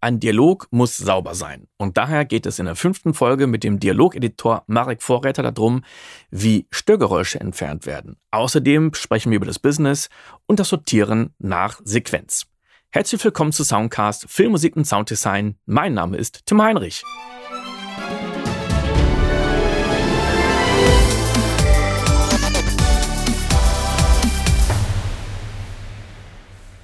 ein Dialog muss sauber sein. Und daher geht es in der fünften Folge mit dem Dialogeditor Marek Vorräter darum, wie Störgeräusche entfernt werden. Außerdem sprechen wir über das Business und das Sortieren nach Sequenz. Herzlich willkommen zu Soundcast Filmmusik und Sounddesign. Mein Name ist Tim Heinrich.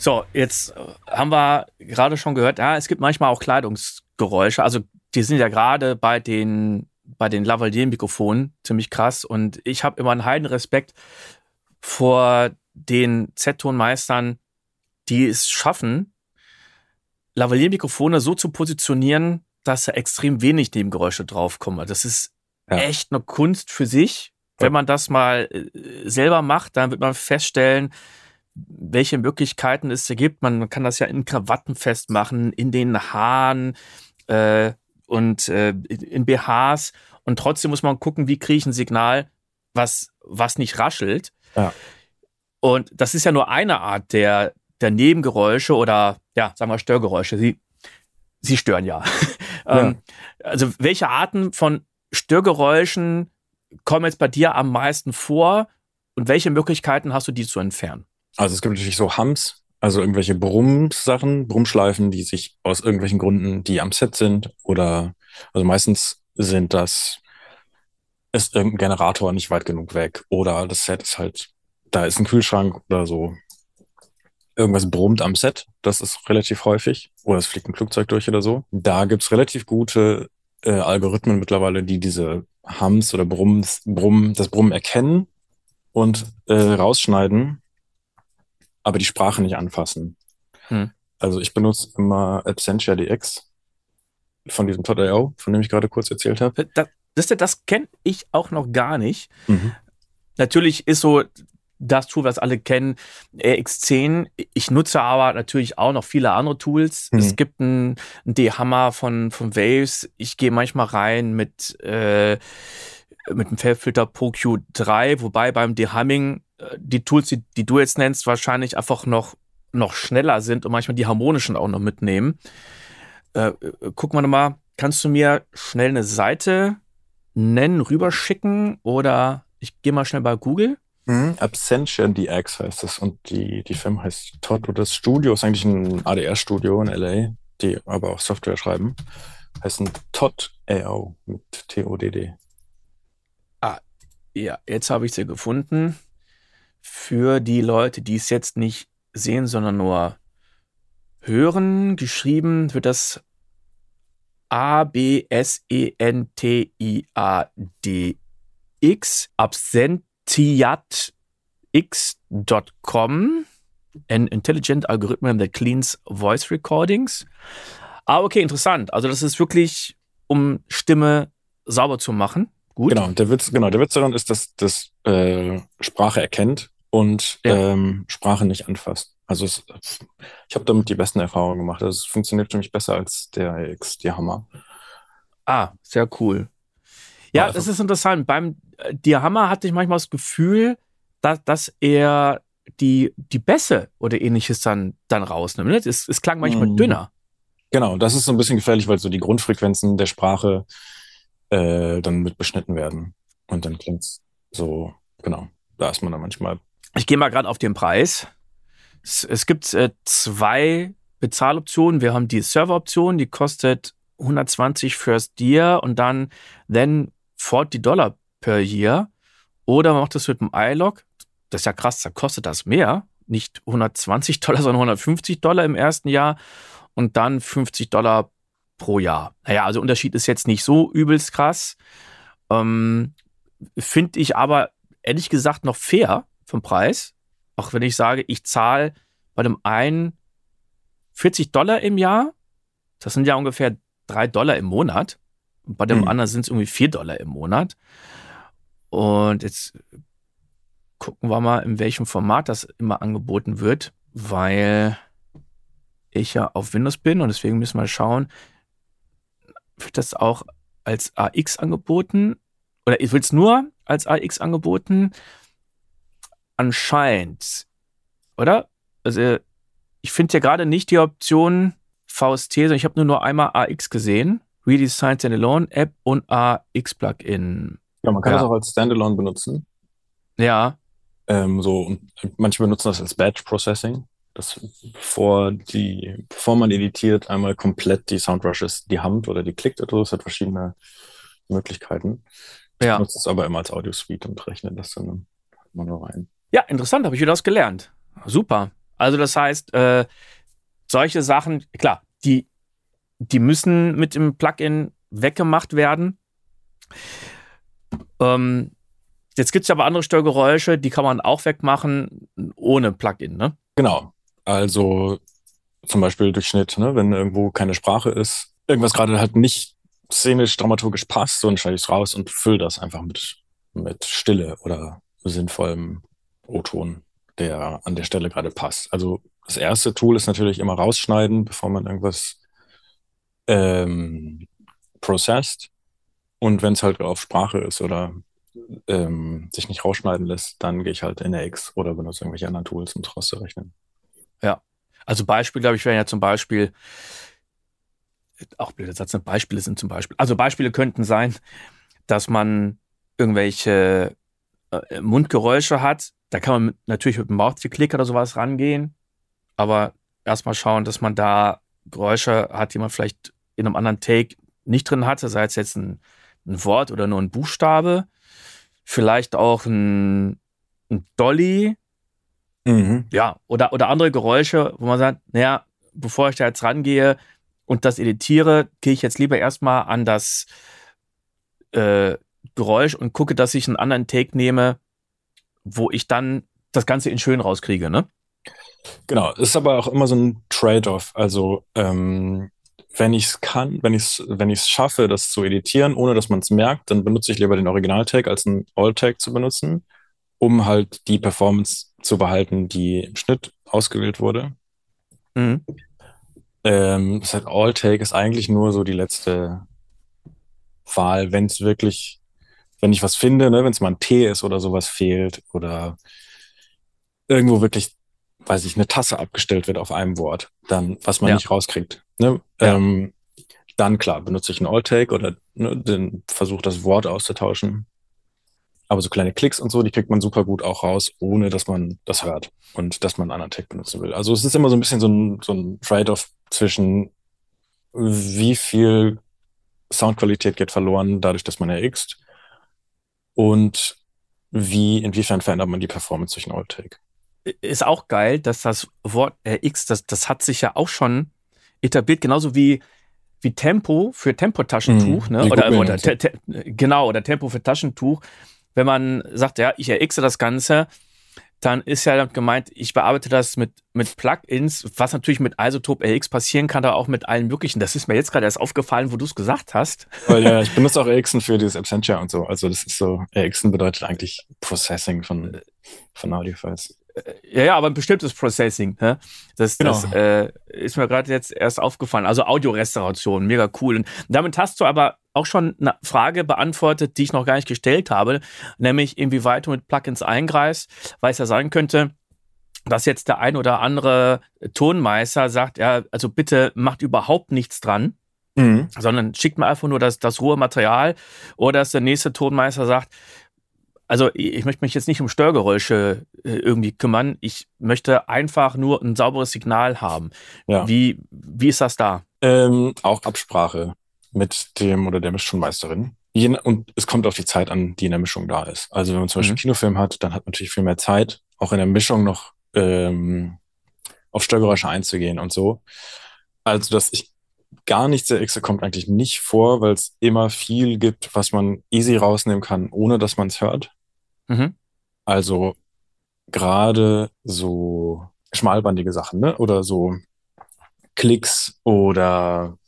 So, jetzt haben wir gerade schon gehört, ja, es gibt manchmal auch Kleidungsgeräusche. Also die sind ja gerade bei den bei den Lavalier-Mikrofonen ziemlich krass. Und ich habe immer einen heiden Respekt vor den Z-Tonmeistern, die es schaffen, Lavalier-Mikrofone so zu positionieren, dass da extrem wenig Nebengeräusche draufkommen. Das ist ja. echt eine Kunst für sich. Wenn man das mal äh, selber macht, dann wird man feststellen, welche Möglichkeiten es hier gibt. Man kann das ja in Krawatten festmachen, in den Haaren äh, und äh, in BHs. Und trotzdem muss man gucken, wie kriege ich ein Signal, was, was nicht raschelt. Ja. Und das ist ja nur eine Art der, der Nebengeräusche oder, ja, sagen wir Störgeräusche. Sie, sie stören ja. ja. ähm, also, welche Arten von Störgeräuschen kommen jetzt bei dir am meisten vor und welche Möglichkeiten hast du, die zu entfernen? Also es gibt natürlich so Hums, also irgendwelche Brummsachen, Brummschleifen, die sich aus irgendwelchen Gründen, die am Set sind oder also meistens sind das ist irgendein Generator nicht weit genug weg oder das Set ist halt, da ist ein Kühlschrank oder so. Irgendwas brummt am Set, das ist relativ häufig. Oder es fliegt ein Flugzeug durch oder so. Da gibt's relativ gute äh, Algorithmen mittlerweile, die diese Hums oder Brumms, Brumm, das Brummen erkennen und äh, rausschneiden aber die Sprache nicht anfassen. Hm. Also ich benutze immer Absentia DX von diesem Todd.io, von dem ich gerade kurz erzählt habe. Das, das, das kenne ich auch noch gar nicht. Mhm. Natürlich ist so das Tool, was alle kennen, RX10. Ich nutze aber natürlich auch noch viele andere Tools. Mhm. Es gibt einen, einen D-Hammer von, von Waves. Ich gehe manchmal rein mit, äh, mit dem Fellfilter Pro Q3, wobei beim D-Humming die Tools, die, die du jetzt nennst, wahrscheinlich einfach noch, noch schneller sind und manchmal die harmonischen auch noch mitnehmen. Äh, äh guck mal nochmal, kannst du mir schnell eine Seite nennen, rüberschicken oder ich gehe mal schnell bei Google? Mhm. Absentia DX heißt das und die, die Firma heißt Todd und das Studio ist eigentlich ein ADR-Studio in LA, die aber auch Software schreiben. Heißt ein Todd AO mit T-O-D-D. Ah, ja, jetzt habe ich sie gefunden für die Leute, die es jetzt nicht sehen, sondern nur hören. Geschrieben wird das A-B-S-E-N-T-I-A-D-X, absentiatx.com, an intelligent algorithm that cleans voice recordings. Ah, okay, interessant. Also das ist wirklich, um Stimme sauber zu machen. Gut. Genau, der Witz, genau, der Witz daran ist, dass das äh, Sprache erkennt und ja. ähm, Sprache nicht anfasst. Also es, ich habe damit die besten Erfahrungen gemacht. Also es funktioniert für mich besser als der X, die Hammer. Ah, sehr cool. Ja, also, das ist interessant. Beim äh, Diahammer hatte ich manchmal das Gefühl, dass, dass er die, die Bässe oder ähnliches dann, dann rausnimmt. Es, es klang manchmal mhm. dünner. Genau, das ist so ein bisschen gefährlich, weil so die Grundfrequenzen der Sprache äh, dann mit beschnitten werden. Und dann klingt es so, genau, da ist man dann manchmal ich gehe mal gerade auf den Preis. Es, es gibt äh, zwei Bezahloptionen. Wir haben die Serveroption, die kostet 120 First Year und dann then 40 Dollar per Year. Oder man macht das mit dem iLog. Das ist ja krass, da kostet das mehr. Nicht 120 Dollar, sondern 150 Dollar im ersten Jahr und dann 50 Dollar pro Jahr. Naja, also Unterschied ist jetzt nicht so übelst krass. Ähm, Finde ich aber ehrlich gesagt noch fair, vom Preis. Auch wenn ich sage, ich zahle bei dem einen 40 Dollar im Jahr, das sind ja ungefähr 3 Dollar im Monat. Und bei dem mhm. anderen sind es irgendwie 4 Dollar im Monat. Und jetzt gucken wir mal, in welchem Format das immer angeboten wird, weil ich ja auf Windows bin und deswegen müssen wir schauen, wird das auch als AX angeboten? Oder wird es nur als AX angeboten? anscheinend, oder? Also ich finde ja gerade nicht die Option VST, sondern ich habe nur noch einmal AX gesehen. Redesign Standalone App und AX Plugin. Ja, man kann Ja. das auch als Standalone benutzen. Ja, Ähm, so, manche benutzen das als Batch Processing. Das, bevor die, bevor man editiert, einmal komplett die Soundbrushes, die Hand oder die klickt oder so. Es hat verschiedene Möglichkeiten. Ich Ja. benutze es aber immer als Audio Suite und rechne das dann immer nur rein. Ja, interessant, habe ich wieder was gelernt. Super. Also das heißt, äh, solche Sachen, klar, die, die müssen mit dem Plugin weggemacht werden. Ähm, jetzt gibt es aber andere Störgeräusche, die kann man auch wegmachen ohne Plugin, ne? Genau. Also zum Beispiel durch Schnitt, ne? wenn irgendwo keine Sprache ist, irgendwas gerade halt nicht szenisch, dramaturgisch passt, so dann schneide ich es raus und fülle das einfach mit, mit Stille oder sinnvollem O-Ton, der an der Stelle gerade passt. Also das erste Tool ist natürlich immer rausschneiden, bevor man irgendwas ähm, processed. Und wenn es halt auf Sprache ist oder ähm, sich nicht rausschneiden lässt, dann gehe ich halt in X oder benutze irgendwelche anderen Tools, um es rauszurechnen. Also Beispiel, glaube ich, wären ja zum Beispiel, auch blöder Satz, ne? Beispiele sind zum Beispiel, also Beispiele könnten sein, dass man irgendwelche äh, Mundgeräusche hat. Da kann man mit, natürlich mit dem Mausklick oder sowas rangehen, aber erstmal schauen, dass man da Geräusche hat, die man vielleicht in einem anderen Take nicht drin hatte, sei es jetzt ein, ein Wort oder nur ein Buchstabe, vielleicht auch ein, ein Dolly, Mhm. ja, oder, oder andere Geräusche, wo man sagt, naja, bevor ich da jetzt rangehe und das editiere, gehe ich jetzt lieber erstmal an das äh, Geräusch und gucke, dass ich einen anderen Take nehme, wo ich dann das Ganze in schön rauskriege, ne? Genau, ist aber auch immer so ein Trade-off. Also ähm, wenn ich es kann, wenn ich es wenn ich's schaffe, das zu editieren, ohne dass man es merkt, dann benutze ich lieber den Original-Tag als einen Alt-Tag zu benutzen, um halt die Performance zu behalten, die im Schnitt ausgewählt wurde. Mhm. Ähm, das heißt, Alt-Take ist eigentlich nur so die letzte Wahl, wenn es wirklich, wenn ich was finde, ne, wenn es mal ein T ist oder sowas fehlt oder irgendwo wirklich, weiß ich, eine Tasse abgestellt wird auf einem Wort, dann, was man Ja. nicht rauskriegt. Ne? Ja. Ähm, dann klar, benutze ich einen Alt-Take oder ne, den versuche das Wort auszutauschen. Aber so kleine Klicks und so, die kriegt man super gut auch raus, ohne dass man das hört und dass man einen anderen Tag benutzen will. Also es ist immer so ein bisschen so ein, so ein Trade-off zwischen wie viel Soundqualität geht verloren, dadurch, dass man RXt und wie, inwiefern verändert man die Performance durch einen Alt-Take. Ist auch geil, dass das Wort RX, das, das hat sich ja auch schon etabliert, genauso wie, wie Tempo für Tempotaschentuch, Mhm. ne? Oder, oder te, te, genau, oder Tempo für Taschentuch. Wenn man sagt, ja, ich RXe das Ganze, dann ist ja gemeint, ich bearbeite das mit, mit Plugins, was natürlich mit Isotope RX passieren kann, aber auch mit allen möglichen. Das ist mir jetzt gerade erst aufgefallen, wo du es gesagt hast. Weil ja, ich benutze auch RXen für dieses Absentia und so. Also das ist so, RXen bedeutet eigentlich Processing von, von Audiofiles. Ja, ja, aber ein bestimmtes Processing. Ne? Das, das Genau. äh, ist mir gerade jetzt erst aufgefallen. Also Audiorestauration, mega cool. Und damit hast du aber auch schon eine Frage beantwortet, die ich noch gar nicht gestellt habe, nämlich inwieweit du mit Plugins eingreifst, weil es ja sein könnte, dass jetzt der ein oder andere Tonmeister sagt, ja, also bitte macht überhaupt nichts dran, Mhm. sondern schickt mir einfach nur das, das rohe Material oder dass der nächste Tonmeister sagt, also ich möchte mich jetzt nicht um Störgeräusche äh, irgendwie kümmern, ich möchte einfach nur ein sauberes Signal haben. Ja. Wie, wie ist das da? Ähm, auch Absprache mit dem oder der Mischtonmeisterin. Je, und es kommt auf die Zeit an, die in der Mischung da ist. Also wenn man zum Beispiel Mhm. Kinofilm hat, dann hat man natürlich viel mehr Zeit, auch in der Mischung noch ähm, auf Störgeräusche einzugehen und so. Also dass ich gar nichts der Xe kommt eigentlich nicht vor, weil es immer viel gibt, was man easy rausnehmen kann, ohne dass man es hört. Mhm. Also gerade so schmalbandige Sachen, ne? Oder so Klicks oder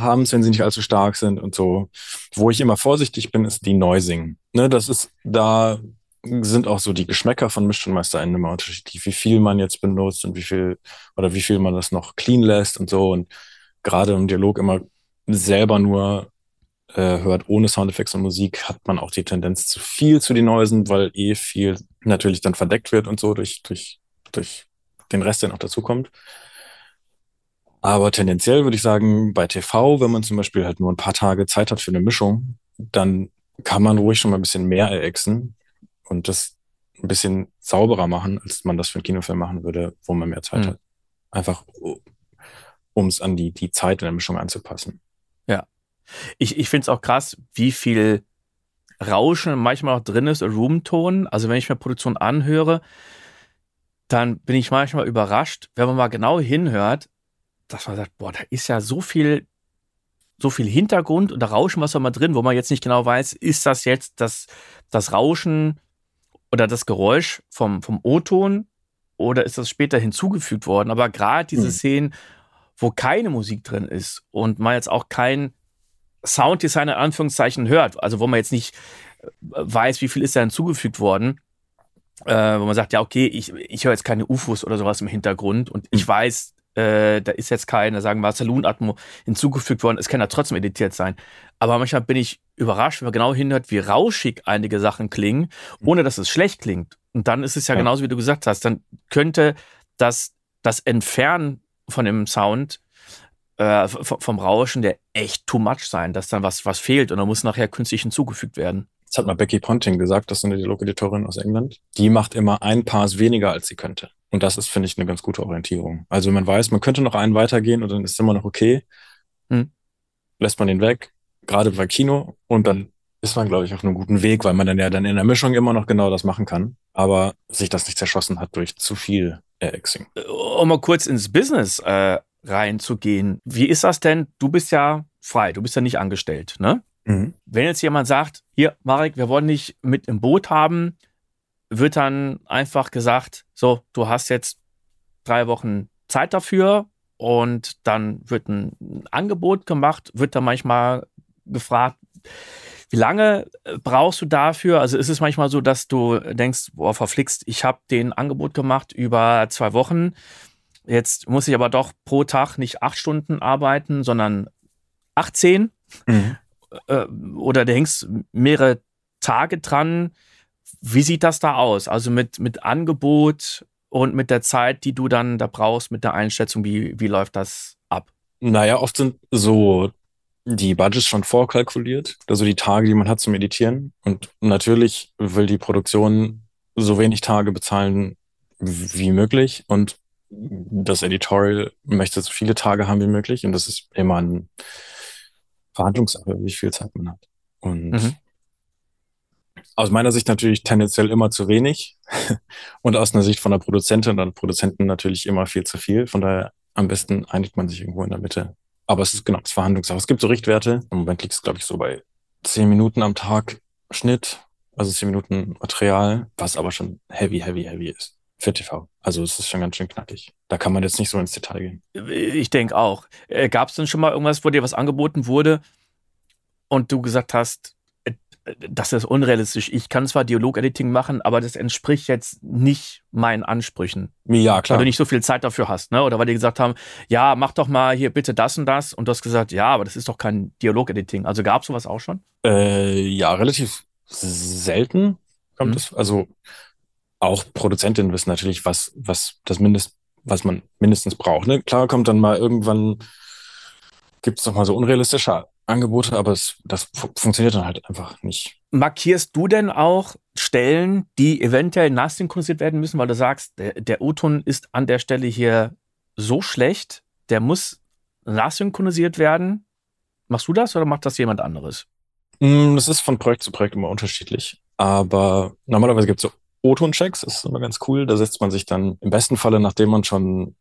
Hums, wenn sie nicht allzu stark sind und so. Wo ich immer vorsichtig bin, ist die Noising. Ne? Das ist, da sind auch so die Geschmäcker von MischtonmeisterInnen immer unterschiedlich, wie viel man jetzt benutzt und wie viel, oder wie viel man das noch clean lässt und so. Und gerade im Dialog immer selber nur äh, hört ohne Soundeffekte und Musik, hat man auch die Tendenz zu viel zu den Neusen, weil eh viel natürlich dann verdeckt wird und so durch, durch, durch den Rest, der noch dazukommt. Aber tendenziell würde ich sagen, bei TV, wenn man zum Beispiel halt nur ein paar Tage Zeit hat für eine Mischung, dann kann man ruhig schon mal ein bisschen mehr erexen und das ein bisschen sauberer machen, als man das für einen Kinofilm machen würde, wo man mehr Zeit mhm. hat. Einfach, um es an die, die Zeit in der Mischung anzupassen. Ja. Ich, ich finde es auch krass, wie viel Rauschen manchmal auch drin ist, Roomton. Also wenn ich mir Produktion anhöre, dann bin ich manchmal überrascht, wenn man mal genau hinhört, dass man sagt, boah, da ist ja so viel, so viel Hintergrund oder Rauschen, was auch mal drin, wo man jetzt nicht genau weiß, ist das jetzt das, das Rauschen oder das Geräusch vom, vom O-Ton oder ist das später hinzugefügt worden? Aber gerade diese mhm. Szenen, wo keine Musik drin ist und man jetzt auch kein Sounddesign in Anführungszeichen hört, also wo man jetzt nicht äh, weiß, wie viel ist da hinzugefügt worden, äh, wo man sagt, ja, okay, ich, ich höre jetzt keine UFOs oder sowas im Hintergrund und ich mhm. weiß, äh, da ist jetzt keine, sagen wir, Saloon-Atmo hinzugefügt worden, es kann ja trotzdem editiert sein. Aber manchmal bin ich überrascht, wenn man genau hinhört, wie rauschig einige Sachen klingen, ohne dass es schlecht klingt. Und dann ist es ja, ja. genauso, wie du gesagt hast, dann könnte das, das Entfernen von dem Sound äh, vom Rauschen der echt too much sein, dass dann was, was fehlt und dann muss nachher künstlich hinzugefügt werden. Das hat mal Becky Ponting gesagt, das ist eine Dialog-Editorin aus England. Die macht immer ein Pass weniger, als sie könnte. Und das ist, finde ich, eine ganz gute Orientierung. Also man weiß, man könnte noch einen weitergehen und dann ist es immer noch okay. Hm. Lässt man den weg, gerade bei Kino, und dann ist man, glaube ich, auf einem guten Weg, weil man dann ja dann in der Mischung immer noch genau das machen kann, aber sich das nicht zerschossen hat durch zu viel Axing. Um mal kurz ins Business äh, reinzugehen. Wie ist das denn? Du bist ja frei, du bist ja nicht angestellt, ne? Mhm. Wenn jetzt jemand sagt, hier, Marek, wir wollen dich mit im Boot haben, wird dann einfach gesagt, so, du hast jetzt drei Wochen Zeit dafür und dann wird ein Angebot gemacht, wird dann manchmal gefragt, wie lange äh, brauchst du dafür? Also ist es manchmal so, dass du denkst, boah, verflixt, ich habe den Angebot gemacht über zwei Wochen. Jetzt muss ich aber doch pro Tag nicht acht Stunden arbeiten, sondern 18. Mhm. Äh, oder du hängst mehrere Tage dran. Wie sieht das da aus? Also mit, mit Angebot und mit der Zeit, die du dann da brauchst, mit der Einschätzung, wie, wie läuft das ab? Naja, oft sind so die Budgets schon vorkalkuliert, also die Tage, die man hat zum Editieren. Und natürlich will die Produktion so wenig Tage bezahlen wie möglich. Und das Editorial möchte so viele Tage haben wie möglich. Und das ist immer ein Verhandlungssache, wie viel Zeit man hat. Und mhm. aus meiner Sicht natürlich tendenziell immer zu wenig. und aus einer Sicht von der Produzentin und Produzenten natürlich immer viel zu viel. Von daher am besten einigt man sich irgendwo in der Mitte. Aber es ist genau das Verhandlungssache. Es gibt so Richtwerte. Im Moment liegt es, glaube ich, so bei zehn Minuten am Tag Schnitt, also zehn Minuten Material, was aber schon heavy, heavy, heavy ist für TV. Also es ist schon ganz schön knackig. Da kann man jetzt nicht so ins Detail gehen. Ich denke auch. Äh, Gab es denn schon mal irgendwas, wo dir was angeboten wurde und du gesagt hast, äh, das ist unrealistisch. Ich kann zwar Dialog-Editing machen, aber das entspricht jetzt nicht meinen Ansprüchen. Ja, klar. Weil du nicht so viel Zeit dafür hast, ne? Oder weil die gesagt haben, ja, mach doch mal hier bitte das und das. Und du hast gesagt, ja, aber das ist doch kein Dialog-Editing. Also gab es sowas auch schon? Äh, ja, relativ selten kommt mhm. es. Also auch Produzentinnen wissen natürlich, was, was das Mindest, was man mindestens braucht. Ne? Klar kommt dann mal irgendwann, gibt es doch mal so unrealistische Angebote, aber es, das funktioniert dann halt einfach nicht. Markierst du denn auch Stellen, die eventuell nachsynchronisiert werden müssen, weil du sagst, der, der O-Ton ist an der Stelle hier so schlecht, der muss nachsynchronisiert werden? Machst du das oder macht das jemand anderes? Mm, das ist von Projekt zu Projekt immer unterschiedlich. Aber normalerweise gibt es so O-Ton-Checks, ist immer ganz cool. Da setzt man sich dann im besten Falle, nachdem man schon ein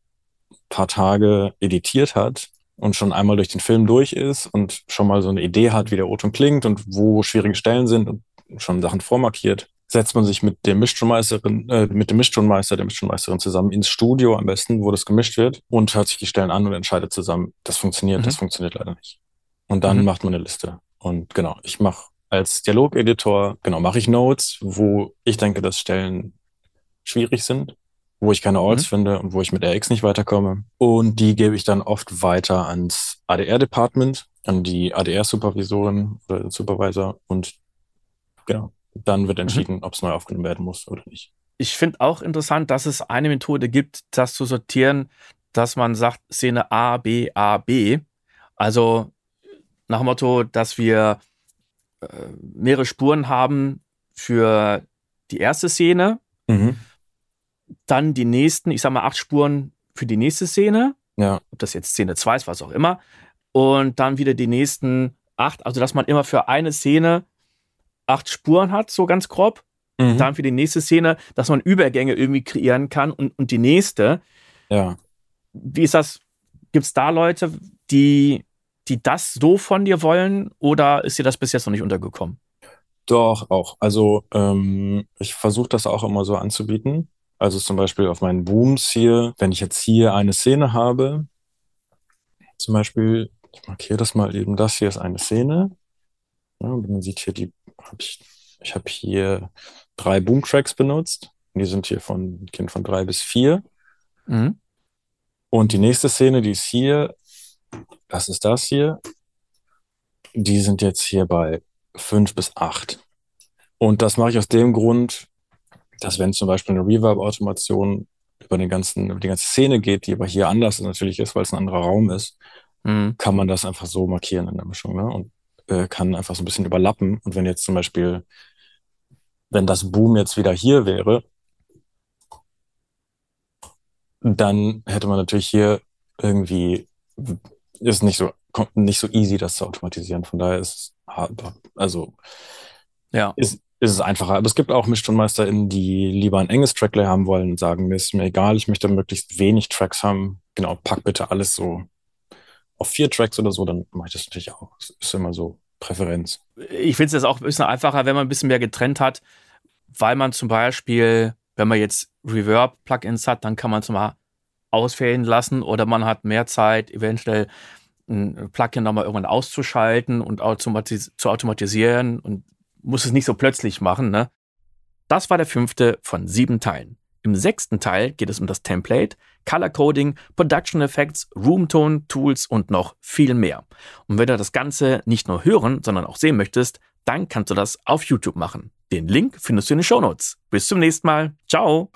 paar Tage editiert hat, und schon einmal durch den Film durch ist und schon mal so eine Idee hat, wie der O-Ton klingt und wo schwierige Stellen sind und schon Sachen vormarkiert, setzt man sich mit dem Mischtonmeisterin, äh, mit dem Mischtonmeister, der Mischtonmeisterin zusammen ins Studio am besten, wo das gemischt wird und hört sich die Stellen an und entscheidet zusammen, das funktioniert, mhm. das funktioniert leider nicht. Und dann mhm. macht man eine Liste. Und genau, ich mache als Dialogeditor, genau, mache ich Notes, wo ich denke, dass Stellen schwierig sind wo ich keine Alts mhm. finde und wo ich mit RX nicht weiterkomme. Und die gebe ich dann oft weiter ans ADR-Department, an die ADR-Supervisorin oder Supervisor und genau, dann wird mhm. entschieden, mhm. ob es neu aufgenommen werden muss oder nicht. Ich finde auch interessant, dass es eine Methode gibt, das zu sortieren, dass man sagt, Szene A, B, A, B. Also nach dem Motto, dass wir äh, mehrere Spuren haben für die erste Szene, Mhm. dann die nächsten, ich sag mal acht Spuren für die nächste Szene, Ja. ob das jetzt Szene 2 ist, was auch immer, und dann wieder die nächsten acht, also dass man immer für eine Szene acht Spuren hat, so ganz grob, Mhm. dann für die nächste Szene, dass man Übergänge irgendwie kreieren kann und, und die nächste. ja. Wie ist das? Gibt es da Leute, die, die das so von dir wollen oder ist dir das bis jetzt noch nicht untergekommen? Doch, auch. Also ähm, ich versuche das auch immer so anzubieten. Also zum Beispiel auf meinen Booms hier, wenn ich jetzt hier eine Szene habe, zum Beispiel, ich markiere das mal eben, das hier ist eine Szene. Ja, und man sieht hier die, hab ich, ich habe hier drei Boom-Tracks benutzt. Die sind hier von Kind von drei bis vier. Mhm. Und die nächste Szene, die ist hier, das ist das hier. Die sind jetzt hier bei fünf bis acht. Und das mache ich aus dem Grund, dass wenn zum Beispiel eine Reverb-Automation über den ganzen, über die ganze Szene geht, die aber hier anders natürlich ist, weil es ein anderer Raum ist, Mhm. kann man das einfach so markieren in der Mischung, ne? Und äh, kann einfach so ein bisschen überlappen. Und wenn jetzt zum Beispiel, wenn das Boom jetzt wieder hier wäre, dann hätte man natürlich hier irgendwie, ist nicht so, nicht so easy, das zu automatisieren. Von daher ist es also Ja. ist, ist es einfacher. Aber es gibt auch MischtonmeisterInnen, die lieber ein enges Tracklay haben wollen und sagen, mir ist mir egal, ich möchte möglichst wenig Tracks haben. Genau, pack bitte alles so auf vier Tracks oder so, dann mache ich das natürlich auch. Das ist immer so Präferenz. Ich finde es jetzt auch ein bisschen einfacher, wenn man ein bisschen mehr getrennt hat, weil man zum Beispiel, wenn man jetzt Reverb-Plugins hat, dann kann man es mal ausfällen lassen oder man hat mehr Zeit, eventuell ein Plugin nochmal irgendwann auszuschalten und automatis zu automatisieren und muss es nicht so plötzlich machen. Ne? Das war der fünfte von sieben Teilen. Im sechsten Teil geht es um das Template, Color Coding, Production Effects, Roomtone, Tools und noch viel mehr. Und wenn du das Ganze nicht nur hören, sondern auch sehen möchtest, dann kannst du das auf YouTube machen. Den Link findest du in den Shownotes. Bis zum nächsten Mal. Ciao!